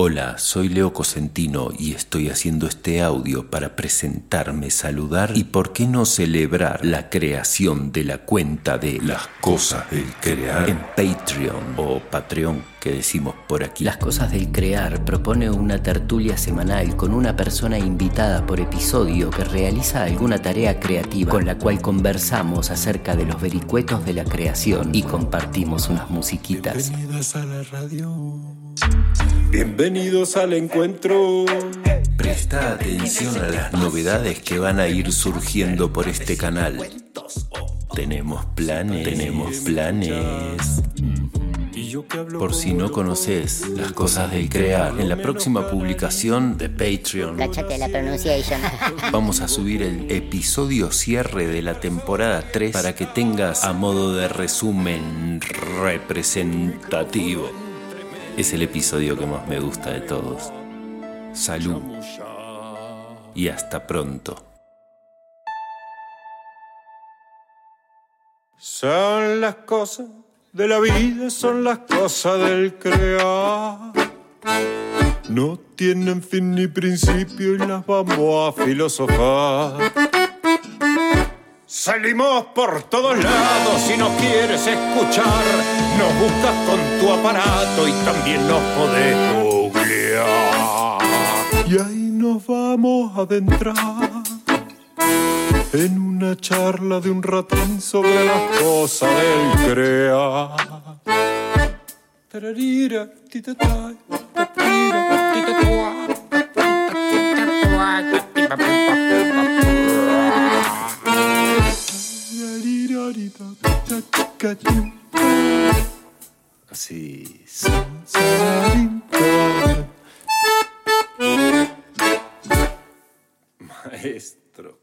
Hola, soy Leo Cosentino y estoy haciendo este audio para presentarme, saludar y por qué no celebrar la creación de la cuenta de Las cosas del crear. en Patreon o Patreon que decimos por aquí. Las Cosas del Crear propone una tertulia semanal con una persona invitada por episodio que realiza alguna tarea creativa con la cual conversamos acerca de los vericuetos de la creación y compartimos unas musiquitas. Bienvenidos a la radio. Bienvenidos al encuentro. Presta atención a las novedades que van a ir surgiendo por este canal. Tenemos planes, tenemos planes. Hablo Por si no conoces las cosas del crear, en la próxima publicación de Patreon Cáchate la pronunciation. vamos a subir el episodio cierre de la temporada 3 para que tengas a modo de resumen representativo. Es el episodio que más me gusta de todos. Salud y hasta pronto. Son las cosas de la vida, son las cosas del crear. No tienen fin ni principio y las vamos a filosofar. Salimos por todos lados si nos quieres escuchar. Nos buscas con tu aparato y también nos podés googlear. Y ahí nos vamos a adentrar en una charla de un ratín sobre las cosas del crear. Así. Maestro.